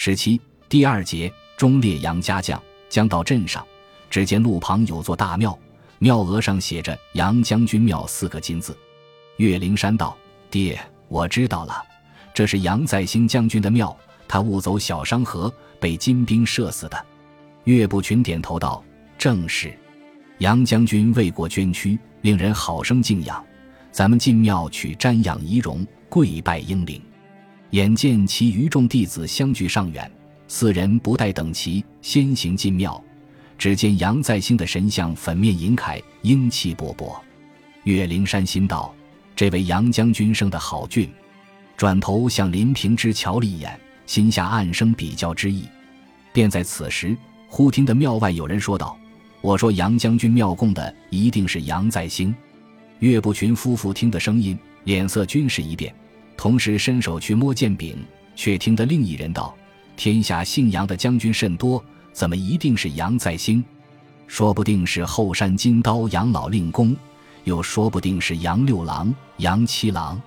十七第二节，忠烈杨家将将到镇上，只见路旁有座大庙，庙额上写着“杨将军庙”四个金字。岳灵山道：“爹，我知道了，这是杨再兴将军的庙，他误走小商河，被金兵射死的。”岳不群点头道：“正是。杨将军为国捐躯，令人好生敬仰。咱们进庙去瞻仰仪容，跪拜英灵。”眼见其余众弟子相距尚远，四人不待等齐，先行进庙。只见杨再兴的神像粉面银铠，英气勃勃。岳灵山心道：“这位杨将军生得好俊。”转头向林平之瞧了一眼，心下暗生比较之意。便在此时，忽听得庙外有人说道：“我说杨将军庙供的一定是杨再兴。”岳不群夫妇听得声音，脸色均是一变。同时伸手去摸剑柄，却听得另一人道：“天下姓杨的将军甚多，怎么一定是杨再兴？说不定是后山金刀杨老令公，又说不定是杨六郎、杨七郎。”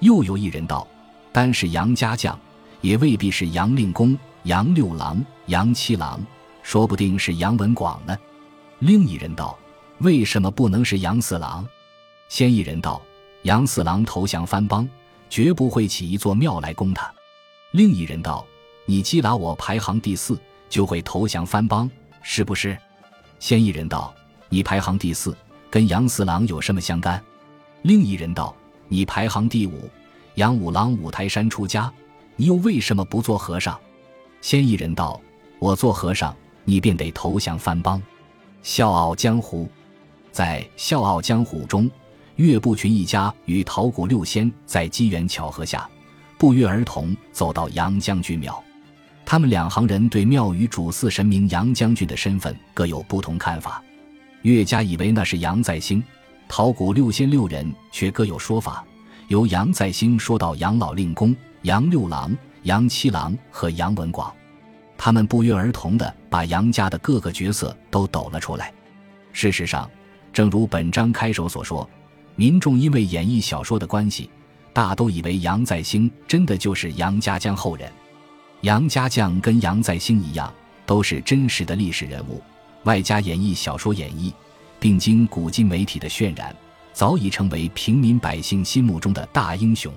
又有一人道：“单是杨家将，也未必是杨令公、杨六郎、杨七郎，说不定是杨文广呢。”另一人道：“为什么不能是杨四郎？”先一人道：“杨四郎投降藩邦。”绝不会起一座庙来供他。另一人道：“你击打我排行第四，就会投降藩邦，是不是？”先一人道：“你排行第四，跟杨四郎有什么相干？”另一人道：“你排行第五，杨五郎五台山出家，你又为什么不做和尚？”先一人道：“我做和尚，你便得投降藩邦。”笑傲江湖，在《笑傲江湖》中。岳不群一家与桃谷六仙在机缘巧合下，不约而同走到杨将军庙。他们两行人对庙宇主祀神明杨将军的身份各有不同看法。岳家以为那是杨再兴，桃谷六仙六人却各有说法。由杨再兴说到杨老令公、杨六郎、杨七郎和杨文广，他们不约而同地把杨家的各个角色都抖了出来。事实上，正如本章开首所说。民众因为演绎小说的关系，大都以为杨再兴真的就是杨家将后人。杨家将跟杨再兴一样，都是真实的历史人物，外加演绎小说演绎，并经古今媒体的渲染，早已成为平民百姓心目中的大英雄。